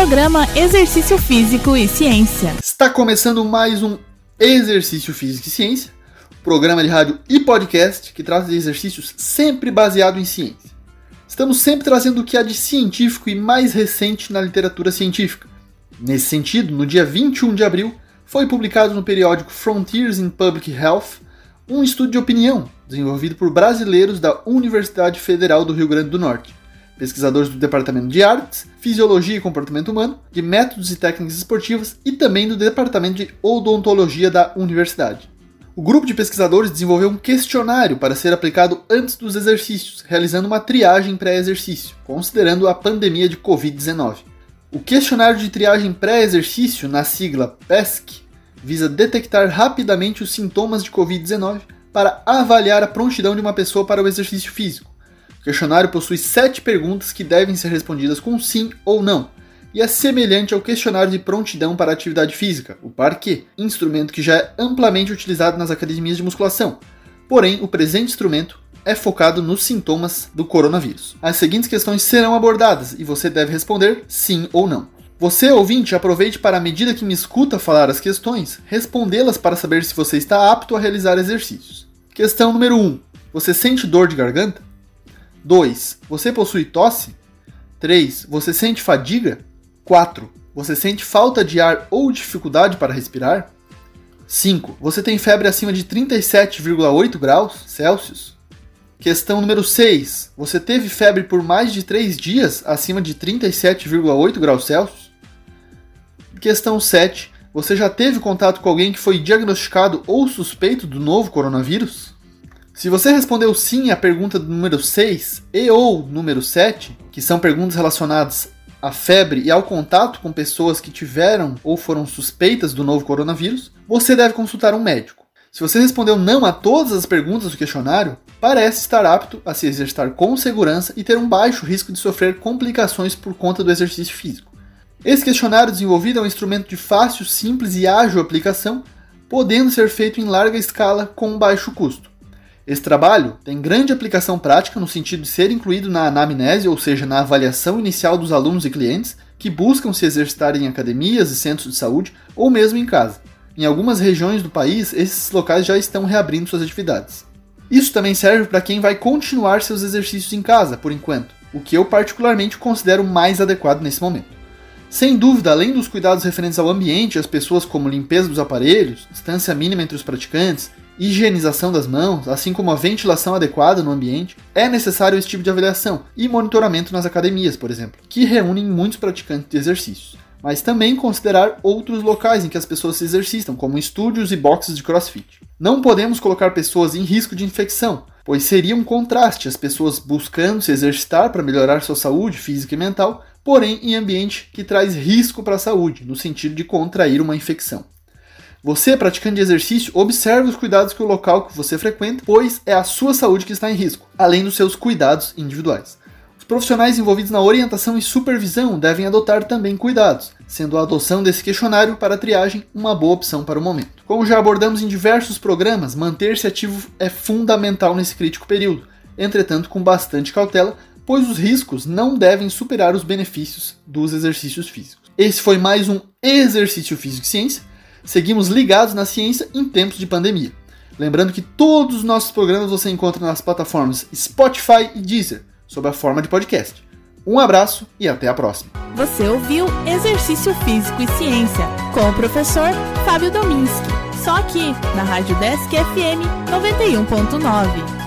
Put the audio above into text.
Programa Exercício Físico e Ciência. Está começando mais um Exercício Físico e Ciência, programa de rádio e podcast que traz exercícios sempre baseado em ciência. Estamos sempre trazendo o que há de científico e mais recente na literatura científica. Nesse sentido, no dia 21 de abril, foi publicado no periódico Frontiers in Public Health um estudo de opinião desenvolvido por brasileiros da Universidade Federal do Rio Grande do Norte, pesquisadores do Departamento de Artes, Fisiologia e Comportamento Humano, de Métodos e Técnicas Esportivas e também do Departamento de Odontologia da Universidade. O grupo de pesquisadores desenvolveu um questionário para ser aplicado antes dos exercícios, realizando uma triagem pré-exercício, considerando a pandemia de Covid-19. O questionário de triagem pré-exercício, na sigla PESC, visa detectar rapidamente os sintomas de Covid-19 para avaliar a prontidão de uma pessoa para o exercício físico. O questionário possui sete perguntas que devem ser respondidas com sim ou não, e é semelhante ao questionário de prontidão para atividade física, o PARQUE, instrumento que já é amplamente utilizado nas academias de musculação. Porém, o presente instrumento é focado nos sintomas do coronavírus. As seguintes questões serão abordadas e você deve responder sim ou não. Você, ouvinte, aproveite para, à medida que me escuta falar as questões, respondê-las para saber se você está apto a realizar exercícios. Questão número 1. Você sente dor de garganta? 2. Você possui tosse? 3. Você sente fadiga? 4. Você sente falta de ar ou dificuldade para respirar? 5. Você tem febre acima de 37,8 graus Celsius? Questão número 6. Você teve febre por mais de 3 dias acima de 37,8 graus Celsius? Questão 7. Você já teve contato com alguém que foi diagnosticado ou suspeito do novo coronavírus? Se você respondeu sim à pergunta número 6 e ou número 7, que são perguntas relacionadas à febre e ao contato com pessoas que tiveram ou foram suspeitas do novo coronavírus, você deve consultar um médico. Se você respondeu não a todas as perguntas do questionário, parece estar apto a se exercitar com segurança e ter um baixo risco de sofrer complicações por conta do exercício físico. Esse questionário desenvolvido é um instrumento de fácil, simples e ágil aplicação, podendo ser feito em larga escala com baixo custo. Esse trabalho tem grande aplicação prática no sentido de ser incluído na anamnese, ou seja, na avaliação inicial dos alunos e clientes que buscam se exercitar em academias e centros de saúde ou mesmo em casa. Em algumas regiões do país, esses locais já estão reabrindo suas atividades. Isso também serve para quem vai continuar seus exercícios em casa, por enquanto, o que eu particularmente considero mais adequado nesse momento. Sem dúvida, além dos cuidados referentes ao ambiente às pessoas, como limpeza dos aparelhos, distância mínima entre os praticantes, higienização das mãos, assim como a ventilação adequada no ambiente, é necessário esse tipo de avaliação e monitoramento nas academias, por exemplo, que reúnem muitos praticantes de exercícios. Mas também considerar outros locais em que as pessoas se exercitam, como estúdios e boxes de crossfit. Não podemos colocar pessoas em risco de infecção, pois seria um contraste as pessoas buscando se exercitar para melhorar sua saúde física e mental porém em ambiente que traz risco para a saúde, no sentido de contrair uma infecção. Você, praticante de exercício, observe os cuidados que o local que você frequenta, pois é a sua saúde que está em risco, além dos seus cuidados individuais. Os profissionais envolvidos na orientação e supervisão devem adotar também cuidados, sendo a adoção desse questionário para a triagem uma boa opção para o momento. Como já abordamos em diversos programas, manter-se ativo é fundamental nesse crítico período, entretanto com bastante cautela pois os riscos não devem superar os benefícios dos exercícios físicos. Esse foi mais um Exercício Físico e Ciência. Seguimos ligados na ciência em tempos de pandemia. Lembrando que todos os nossos programas você encontra nas plataformas Spotify e Deezer, sob a forma de podcast. Um abraço e até a próxima. Você ouviu Exercício Físico e Ciência com o professor Fábio Dominski. Só aqui na Rádio Desk FM 91.9.